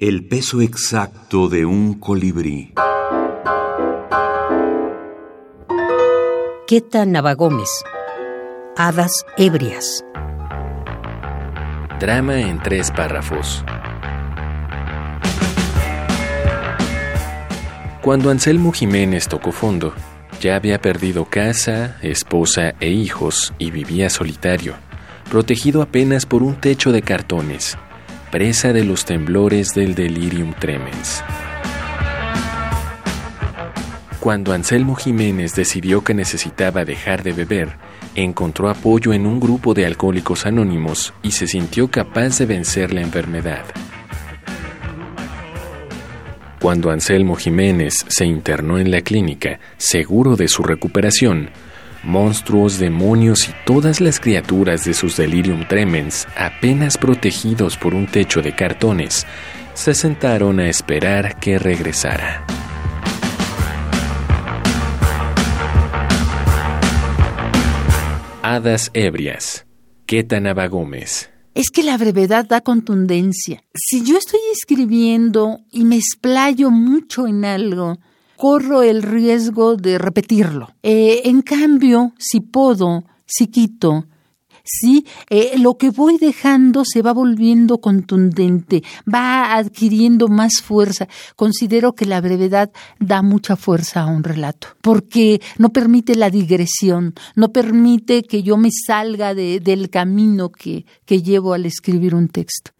El peso exacto de un colibrí. Queta Navagómez. Hadas ebrias. Drama en tres párrafos. Cuando Anselmo Jiménez tocó fondo, ya había perdido casa, esposa e hijos y vivía solitario, protegido apenas por un techo de cartones, presa de los temblores del delirium tremens. Cuando Anselmo Jiménez decidió que necesitaba dejar de beber, encontró apoyo en un grupo de alcohólicos anónimos y se sintió capaz de vencer la enfermedad. Cuando Anselmo Jiménez se internó en la clínica, seguro de su recuperación, monstruos, demonios y todas las criaturas de sus delirium tremens, apenas protegidos por un techo de cartones, se sentaron a esperar que regresara. Hadas ebrias. Queta Nava Gómez. Es que la brevedad da contundencia. Si yo estoy escribiendo y me explayo mucho en algo, corro el riesgo de repetirlo. Eh, en cambio, si puedo, si quito, sí, eh, lo que voy dejando se va volviendo contundente, va adquiriendo más fuerza. Considero que la brevedad da mucha fuerza a un relato, porque no permite la digresión, no permite que yo me salga del camino que, que llevo al escribir un texto.